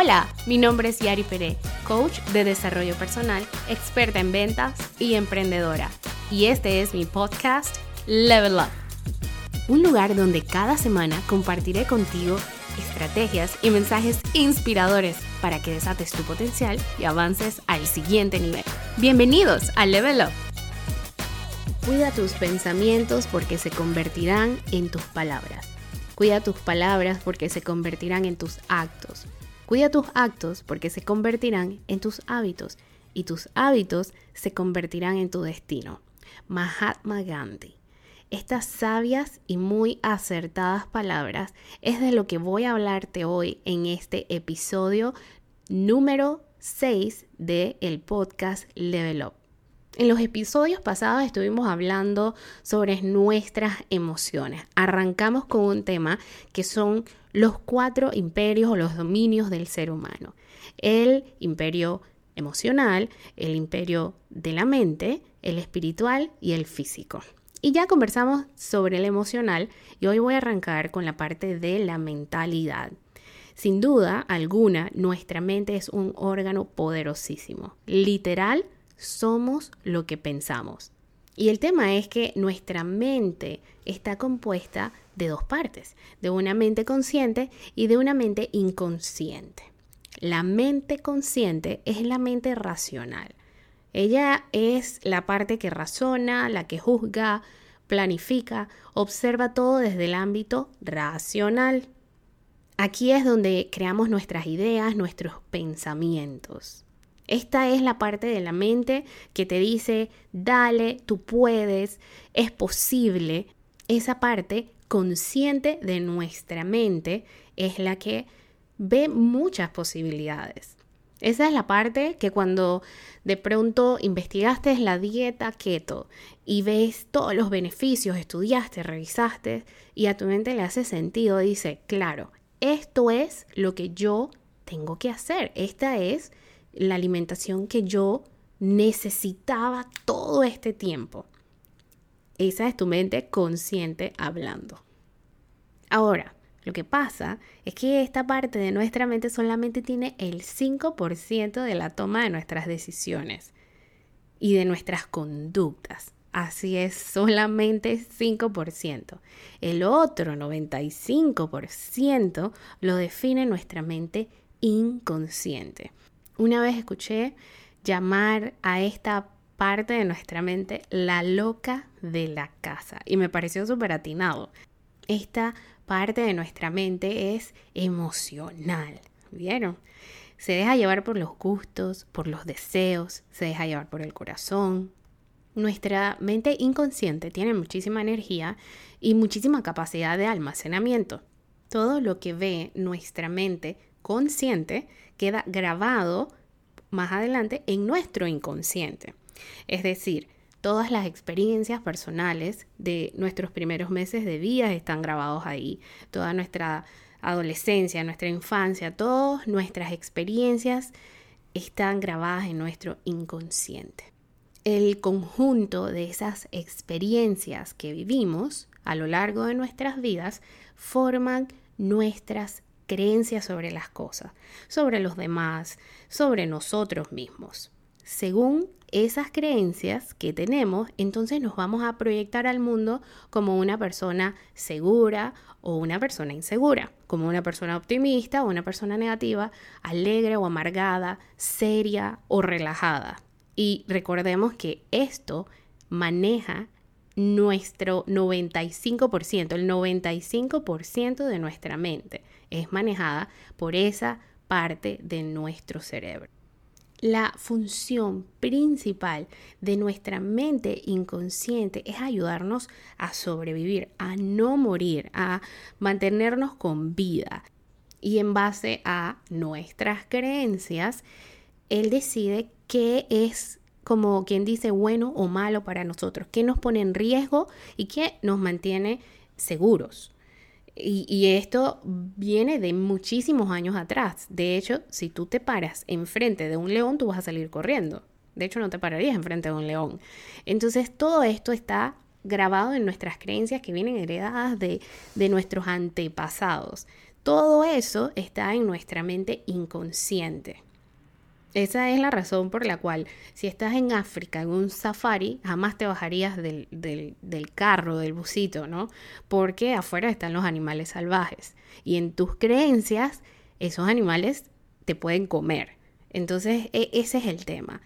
Hola, mi nombre es Yari Pérez, coach de desarrollo personal, experta en ventas y emprendedora. Y este es mi podcast Level Up. Un lugar donde cada semana compartiré contigo estrategias y mensajes inspiradores para que desates tu potencial y avances al siguiente nivel. Bienvenidos a Level Up. Cuida tus pensamientos porque se convertirán en tus palabras. Cuida tus palabras porque se convertirán en tus actos. Cuida tus actos porque se convertirán en tus hábitos y tus hábitos se convertirán en tu destino. Mahatma Gandhi. Estas sabias y muy acertadas palabras es de lo que voy a hablarte hoy en este episodio número 6 del el podcast Level Up. En los episodios pasados estuvimos hablando sobre nuestras emociones. Arrancamos con un tema que son los cuatro imperios o los dominios del ser humano. El imperio emocional, el imperio de la mente, el espiritual y el físico. Y ya conversamos sobre el emocional y hoy voy a arrancar con la parte de la mentalidad. Sin duda alguna, nuestra mente es un órgano poderosísimo. Literal, somos lo que pensamos. Y el tema es que nuestra mente está compuesta de dos partes, de una mente consciente y de una mente inconsciente. La mente consciente es la mente racional. Ella es la parte que razona, la que juzga, planifica, observa todo desde el ámbito racional. Aquí es donde creamos nuestras ideas, nuestros pensamientos. Esta es la parte de la mente que te dice, dale, tú puedes, es posible. Esa parte consciente de nuestra mente es la que ve muchas posibilidades. Esa es la parte que cuando de pronto investigaste la dieta keto y ves todos los beneficios, estudiaste, revisaste y a tu mente le hace sentido, dice, claro, esto es lo que yo tengo que hacer, esta es la alimentación que yo necesitaba todo este tiempo. Esa es tu mente consciente hablando. Ahora, lo que pasa es que esta parte de nuestra mente solamente tiene el 5% de la toma de nuestras decisiones y de nuestras conductas. Así es, solamente 5%. El otro 95% lo define nuestra mente inconsciente. Una vez escuché llamar a esta parte de nuestra mente la loca de la casa y me pareció súper atinado. Esta parte de nuestra mente es emocional, ¿vieron? Se deja llevar por los gustos, por los deseos, se deja llevar por el corazón. Nuestra mente inconsciente tiene muchísima energía y muchísima capacidad de almacenamiento. Todo lo que ve nuestra mente consciente queda grabado más adelante en nuestro inconsciente. Es decir, todas las experiencias personales de nuestros primeros meses de vida están grabados ahí. Toda nuestra adolescencia, nuestra infancia, todas nuestras experiencias están grabadas en nuestro inconsciente. El conjunto de esas experiencias que vivimos a lo largo de nuestras vidas forman nuestras creencias sobre las cosas, sobre los demás, sobre nosotros mismos. Según esas creencias que tenemos, entonces nos vamos a proyectar al mundo como una persona segura o una persona insegura, como una persona optimista o una persona negativa, alegre o amargada, seria o relajada. Y recordemos que esto maneja nuestro 95%, el 95% de nuestra mente es manejada por esa parte de nuestro cerebro. La función principal de nuestra mente inconsciente es ayudarnos a sobrevivir, a no morir, a mantenernos con vida. Y en base a nuestras creencias, Él decide qué es como quien dice bueno o malo para nosotros, qué nos pone en riesgo y qué nos mantiene seguros. Y, esto viene de muchísimos años atrás. De hecho, si tú te paras enfrente de un león, tú vas a salir corriendo. De hecho, no te pararías enfrente de un león. Entonces, todo esto está grabado en nuestras creencias que vienen heredadas de, de nuestros antepasados. todo eso está en nuestra mente inconsciente. Esa es la razón por la cual si estás en África en un safari, jamás te bajarías del, del, carro, del busito, ¿no? Porque afuera están los animales salvajes. Y en tus creencias, esos animales te pueden comer. Entonces, e, ese es el tema.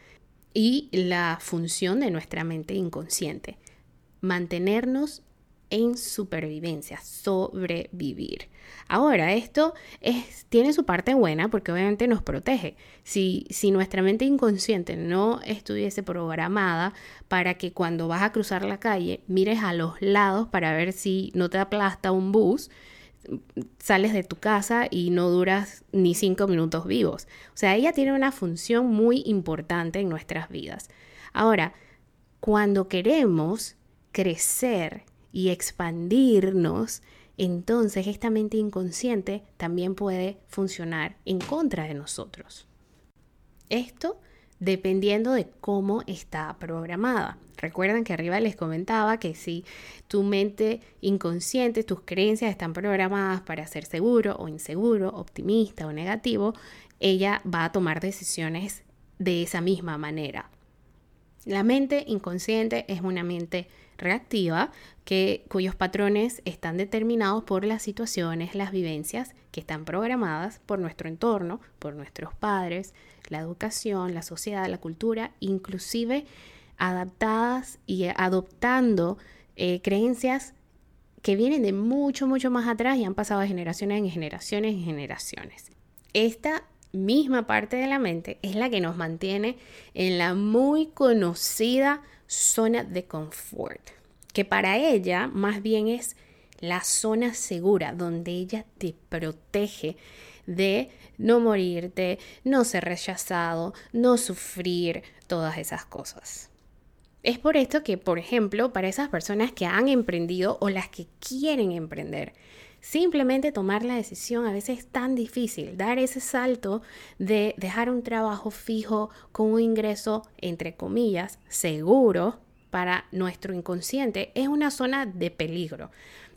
Y la función de nuestra mente inconsciente. Mantenernos en supervivencia, sobrevivir. Ahora, esto es, tiene su parte buena porque obviamente nos protege. Si, si nuestra mente inconsciente no estuviese programada para que cuando vas a cruzar la calle mires a los lados para ver si no te aplasta un bus, sales de tu casa y no duras ni cinco minutos vivos. O sea, ella tiene una función muy importante en nuestras vidas. Ahora, cuando queremos crecer y expandirnos, entonces esta mente inconsciente también puede funcionar en contra de nosotros. Esto dependiendo de cómo está programada. Recuerden que arriba les comentaba que si tu mente inconsciente, tus creencias están programadas para ser seguro o inseguro, optimista o negativo, ella va a tomar decisiones de esa misma manera. La mente inconsciente es una mente reactiva que, cuyos patrones están determinados por las situaciones, las vivencias que están programadas por nuestro entorno, por nuestros padres, la educación, la sociedad, la cultura, inclusive adaptadas y adoptando eh, creencias que vienen de mucho, mucho más atrás y han pasado de generaciones en generaciones en generaciones. Esta misma parte de la mente es la que nos mantiene en la muy conocida zona de confort, que para ella más bien es la zona segura donde ella te protege de no morirte, no ser rechazado, no sufrir, todas esas cosas. Es por esto que, por ejemplo, para esas personas que han emprendido o las que quieren emprender, simplemente tomar la decisión a veces es tan difícil, dar ese salto de dejar un trabajo fijo con un ingreso, entre comillas, seguro para nuestro inconsciente, es una zona de peligro.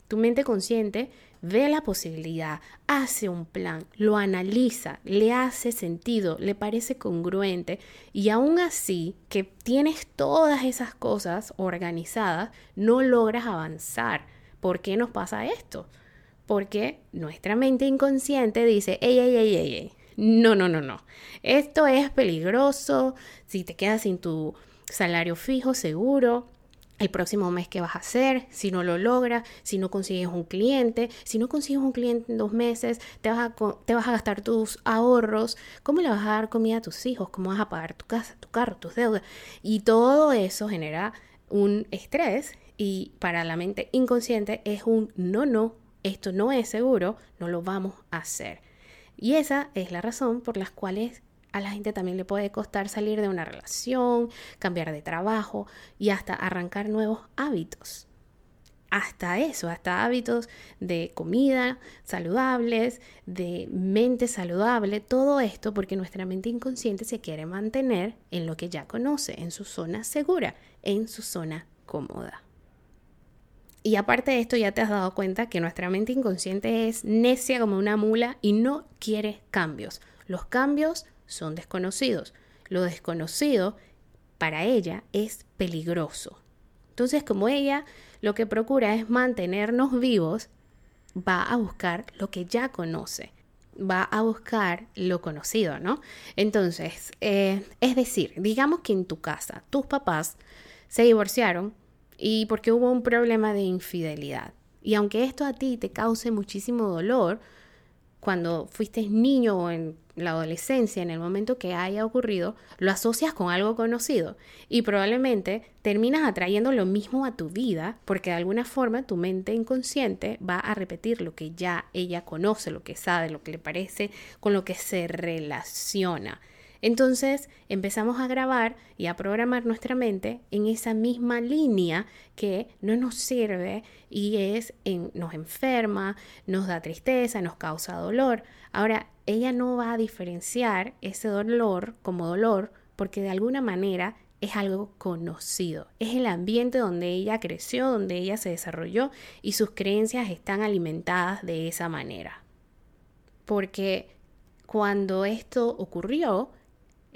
Tu mente consciente ve la posibilidad, hace un plan, lo analiza, le hace sentido, le parece congruente y aún así que tienes todas esas cosas organizadas, no logras avanzar. ¿Por qué nos pasa esto? Porque nuestra mente inconsciente dice, ey, ey, ey, ey, ey. No, no, no, no. Esto es peligroso. Si te quedas sin tu salario fijo, seguro, el próximo mes qué vas a hacer, si no lo logras, si no consigues un cliente, si no consigues un cliente en dos meses, te vas, a, te vas a gastar tus ahorros, cómo le vas a dar comida a tus hijos, cómo vas a pagar tu casa, tu carro, tus deudas. Y todo eso genera un estrés y para la mente inconsciente es un no, no, esto no es seguro, no lo vamos a hacer. Y esa es la razón por la cual a la gente también le puede costar salir de una relación, cambiar de trabajo y hasta arrancar nuevos hábitos. Hasta eso, hasta hábitos de comida saludables, de mente saludable, todo esto porque nuestra mente inconsciente se quiere mantener en lo que ya conoce, en su zona segura, en su zona cómoda. Y aparte de esto ya te has dado cuenta que nuestra mente inconsciente es necia como una mula y no quiere cambios. Los cambios son desconocidos. Lo desconocido para ella es peligroso. Entonces, como ella lo que procura es mantenernos vivos, va a buscar lo que ya conoce, va a buscar lo conocido, ¿no? Entonces, eh, es decir, digamos que en tu casa tus papás se divorciaron y porque hubo un problema de infidelidad. Y aunque esto a ti te cause muchísimo dolor, cuando fuiste niño o en la adolescencia, en el momento que haya ocurrido, lo asocias con algo conocido y probablemente terminas atrayendo lo mismo a tu vida porque de alguna forma tu mente inconsciente va a repetir lo que ya ella conoce, lo que sabe, lo que le parece, con lo que se relaciona. Entonces empezamos a grabar y a programar nuestra mente en esa misma línea que no nos sirve y es nos enferma, nos da tristeza, nos causa dolor. Ahora, ella no va a diferenciar ese dolor como dolor porque de alguna manera es algo conocido, es el ambiente donde ella creció, donde ella se desarrolló y sus creencias están alimentadas de esa manera. porque cuando esto ocurrió,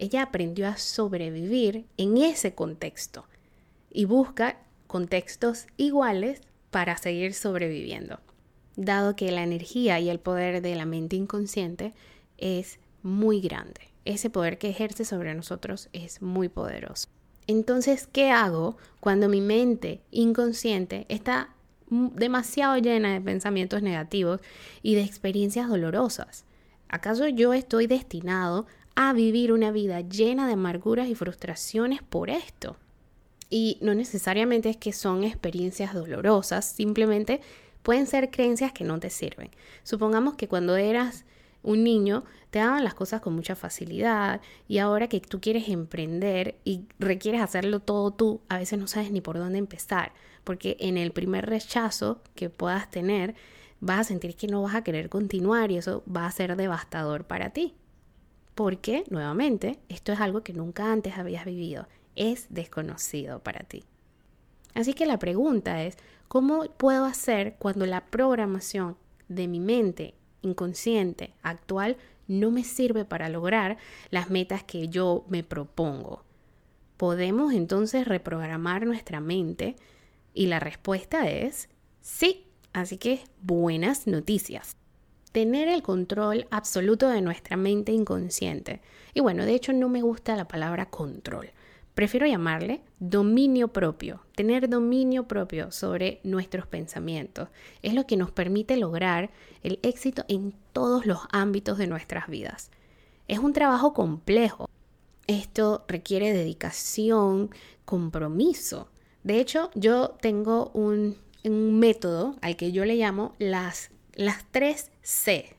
ella aprendió a sobrevivir en ese contexto y busca contextos iguales para seguir sobreviviendo, dado que la energía y el poder de la mente inconsciente es muy grande. Ese poder que ejerce sobre nosotros es muy poderoso. Entonces, ¿qué hago cuando mi mente inconsciente está demasiado llena de pensamientos negativos y de experiencias dolorosas? ¿Acaso yo estoy destinado a vivir una vida llena de amarguras y frustraciones por esto? Y no necesariamente es que son experiencias dolorosas, simplemente pueden ser creencias que no te sirven. Supongamos que cuando eras un niño te daban las cosas con mucha facilidad y ahora que tú quieres emprender y requieres hacerlo todo tú, a veces no sabes ni por dónde empezar, porque en el primer rechazo que puedas tener vas a sentir que no vas a querer continuar y eso va a ser devastador para ti. Porque, nuevamente, esto es algo que nunca antes habías vivido es desconocido para ti. Así que la pregunta es, ¿cómo puedo hacer cuando la programación de mi mente inconsciente actual no me sirve para lograr las metas que yo me propongo? ¿Podemos entonces reprogramar nuestra mente? Y la respuesta es sí. Así que buenas noticias. Tener el control absoluto de nuestra mente inconsciente. Y bueno, de hecho no me gusta la palabra control Prefiero llamarle dominio propio. Tener dominio propio sobre nuestros pensamientos es lo que nos permite lograr el éxito en todos los ámbitos de nuestras vidas. Es un trabajo complejo. Esto requiere dedicación, compromiso. De hecho, yo tengo un, método al que yo le llamo las, las tres C.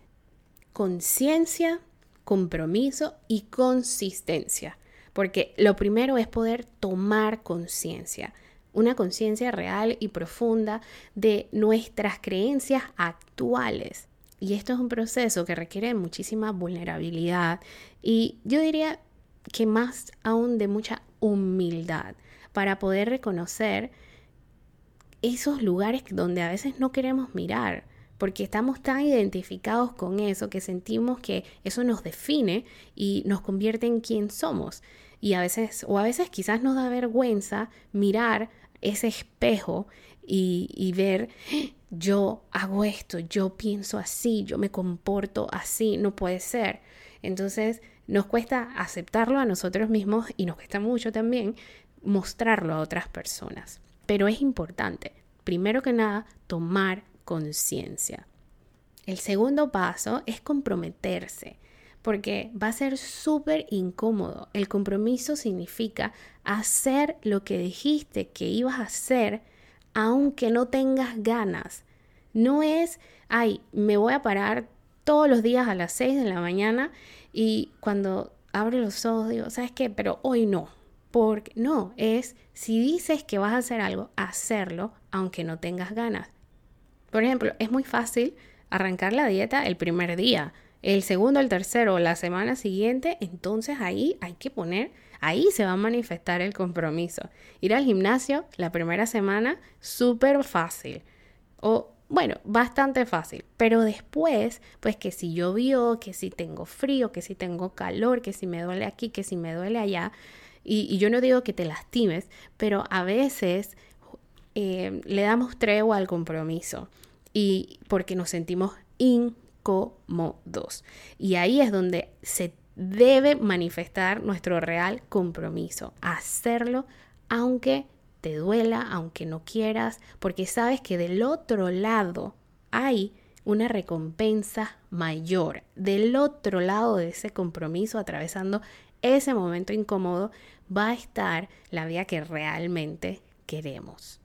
Conciencia, compromiso y consistencia. Porque lo primero es poder tomar conciencia, una conciencia real y profunda de nuestras creencias actuales. Y esto es un proceso que requiere muchísima vulnerabilidad y yo diría que más aún de mucha humildad para poder reconocer esos lugares donde a veces no queremos mirar, porque estamos tan identificados con eso que sentimos que eso nos define y nos convierte en quien somos. Y a veces, o a veces quizás nos da vergüenza mirar ese espejo y, y ver, yo hago esto, yo pienso así, yo me comporto así, no puede ser. Entonces nos cuesta aceptarlo a nosotros mismos y nos cuesta mucho también mostrarlo a otras personas. Pero es importante, primero que nada, tomar conciencia. El segundo paso es comprometerse, porque va a ser súper incómodo. El compromiso significa hacer lo que dijiste que ibas a hacer aunque no tengas ganas. No es, ay, me voy a parar todos los días a las 6 de la mañana y cuando abro los ojos digo, ¿sabes qué? Pero hoy no. Porque no, es si dices que vas a hacer algo, hacerlo aunque no tengas ganas. Por ejemplo, es muy fácil arrancar la dieta el primer día, el segundo, el tercero, la semana siguiente, entonces ahí hay que poner, ahí se va a manifestar el compromiso. Ir al gimnasio la primera semana, súper fácil. O bueno, bastante fácil, pero después, pues que si llovió, que si tengo frío, que si tengo calor, que si me duele aquí, que si me duele allá, y, yo no digo que te lastimes, pero a veces eh, le damos tregua al compromiso y porque nos sentimos incómodos. Y ahí es donde se debe manifestar nuestro real compromiso, hacerlo aunque te duela, aunque no quieras, porque sabes que del otro lado hay una recompensa mayor. Del otro lado de ese compromiso, atravesando ese momento incómodo, va a estar la vida que realmente queremos.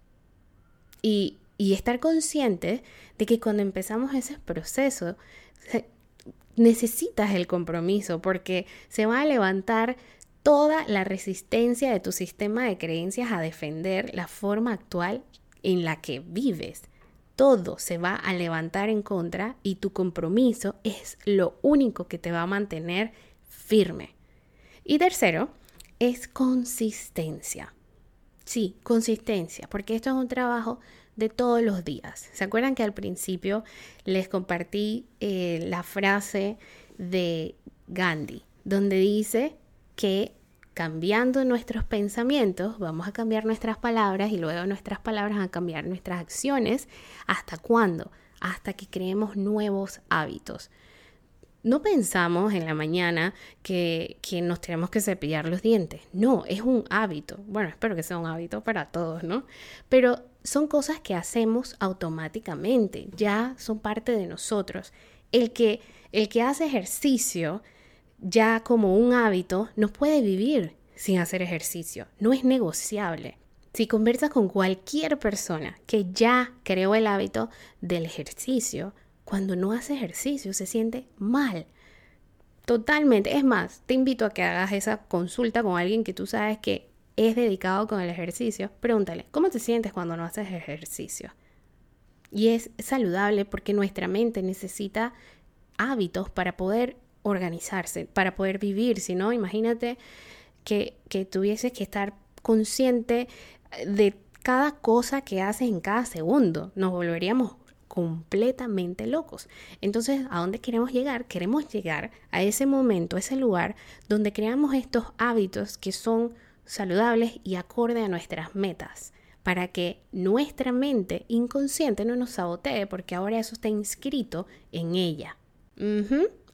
Y, estar consciente de que cuando empezamos ese proceso, necesitas el compromiso porque se va a levantar toda la resistencia de tu sistema de creencias a defender la forma actual en la que vives. Todo se va a levantar en contra y tu compromiso es lo único que te va a mantener firme. Y tercero, es consistencia. Sí, consistencia, porque esto es un trabajo de todos los días. ¿Se acuerdan que al principio les compartí eh, la frase de Gandhi, donde dice que cambiando nuestros pensamientos vamos a cambiar nuestras palabras y luego nuestras palabras a cambiar nuestras acciones. ¿Hasta cuándo? Hasta que creemos nuevos hábitos. No pensamos en la mañana que, que, nos tenemos que cepillar los dientes. No, es un hábito. Bueno, espero que sea un hábito para todos, ¿no? Pero son cosas que hacemos automáticamente, ya son parte de nosotros. El que, el que hace ejercicio ya como un hábito no puede vivir sin hacer ejercicio, no es negociable. Si conversas con cualquier persona que ya creó el hábito del ejercicio, cuando no hace ejercicio se siente mal. Totalmente. Es más, te invito a que hagas esa consulta con alguien que tú sabes que es dedicado con el ejercicio. Pregúntale, ¿cómo te sientes cuando no haces ejercicio? Y es saludable porque nuestra mente necesita hábitos para poder organizarse, para poder vivir. Si no, imagínate que, que tuvieses que estar consciente de cada cosa que haces en cada segundo. Nos volveríamos completamente locos. Entonces, ¿a dónde queremos llegar? Queremos llegar a ese momento, a ese lugar donde creamos estos hábitos que son saludables y acorde a nuestras metas, para que nuestra mente inconsciente no nos sabotee, porque ahora eso está inscrito en ella.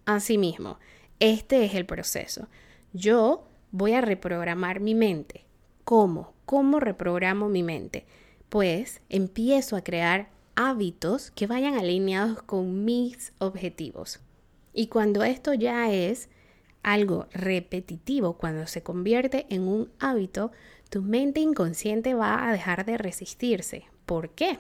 Asimismo, este es el proceso. Yo voy a reprogramar mi mente. ¿Cómo? ¿Cómo reprogramo mi mente? Pues empiezo a crear hábitos que vayan alineados con mis objetivos. Y cuando esto ya es algo repetitivo, cuando se convierte en un hábito, tu mente inconsciente va a dejar de resistirse. ¿Por qué?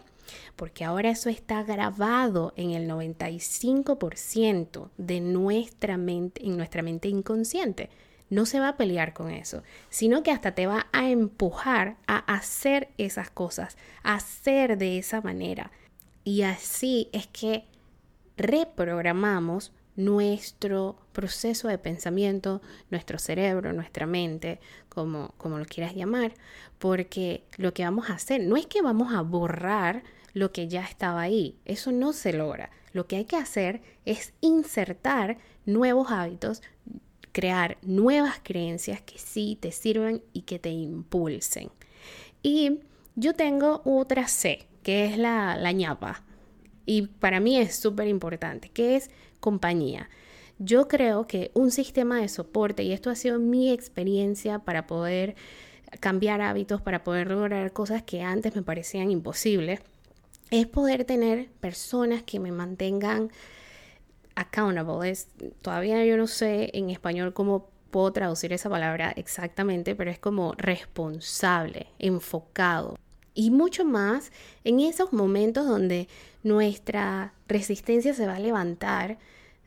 Porque ahora eso está grabado en el 95% de nuestra mente, en nuestra mente inconsciente. No se va a pelear con eso, sino que hasta te va a empujar a hacer esas cosas, a hacer de esa manera. Y así es que reprogramamos nuestro proceso de pensamiento, nuestro cerebro, nuestra mente, como, como lo quieras llamar, porque lo que vamos a hacer no es que vamos a borrar lo que ya estaba ahí, eso no se logra. Lo que hay que hacer es insertar nuevos hábitos, crear nuevas creencias que sí te sirven y que te impulsen. Y yo tengo otra C, que es la, la ñapa. Y para mí es súper importante, que es compañía. Yo creo que un sistema de soporte, y esto ha sido mi experiencia para poder cambiar hábitos, para poder lograr cosas que antes me parecían imposibles, es poder tener personas que me mantengan accountable. Es, todavía yo no sé en español cómo puedo traducir esa palabra exactamente, pero es como responsable, enfocado. Y mucho más en esos momentos donde nuestra resistencia se va a levantar,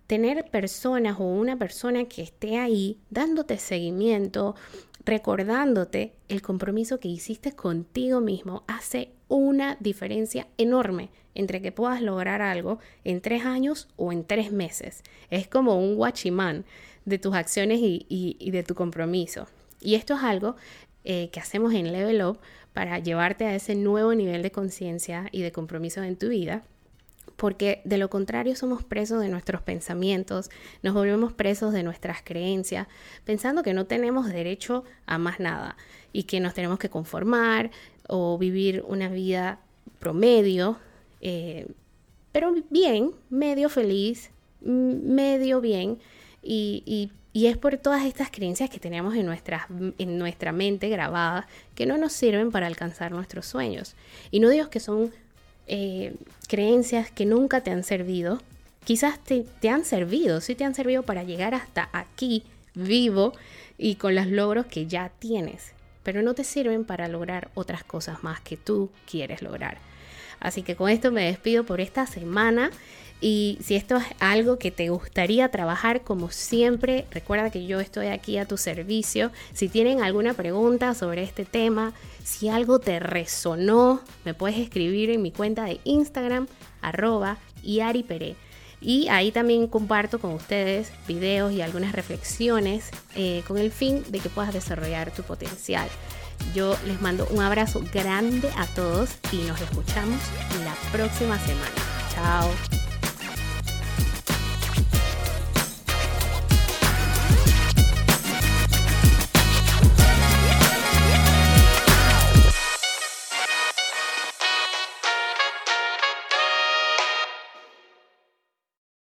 tener personas o una persona que esté ahí dándote seguimiento, recordándote el compromiso que hiciste contigo mismo, hace una diferencia enorme entre que puedas lograr algo en tres años o en tres meses. Es como un watchman de tus acciones y, de tu compromiso. Y esto es algo eh, que hacemos en Level Up para llevarte a ese nuevo nivel de conciencia y de compromiso en tu vida porque de lo contrario somos presos de nuestros pensamientos, nos volvemos presos de nuestras creencias, pensando que no tenemos derecho a más nada y que nos tenemos que conformar o vivir una vida promedio, eh, pero bien, medio feliz, medio bien, y, y, es por todas estas creencias que tenemos en, nuestra, en nuestra mente grabadas que no nos sirven para alcanzar nuestros sueños. Y no digo que son eh, creencias que nunca te han servido. Quizás te, te han servido, sí te han servido para llegar hasta aquí vivo y con los logros que ya tienes, pero no te sirven para lograr otras cosas más que tú quieres lograr. Así que con esto me despido por esta semana. Y si esto es algo que te gustaría trabajar, como siempre, recuerda que yo estoy aquí a tu servicio. Si tienen alguna pregunta sobre este tema, si algo te resonó, me puedes escribir en mi cuenta de Instagram, arroba Pere. Y ahí también comparto con ustedes videos y algunas reflexiones eh, con el fin de que puedas desarrollar tu potencial. Yo les mando un abrazo grande a todos y nos escuchamos la próxima semana. Chao.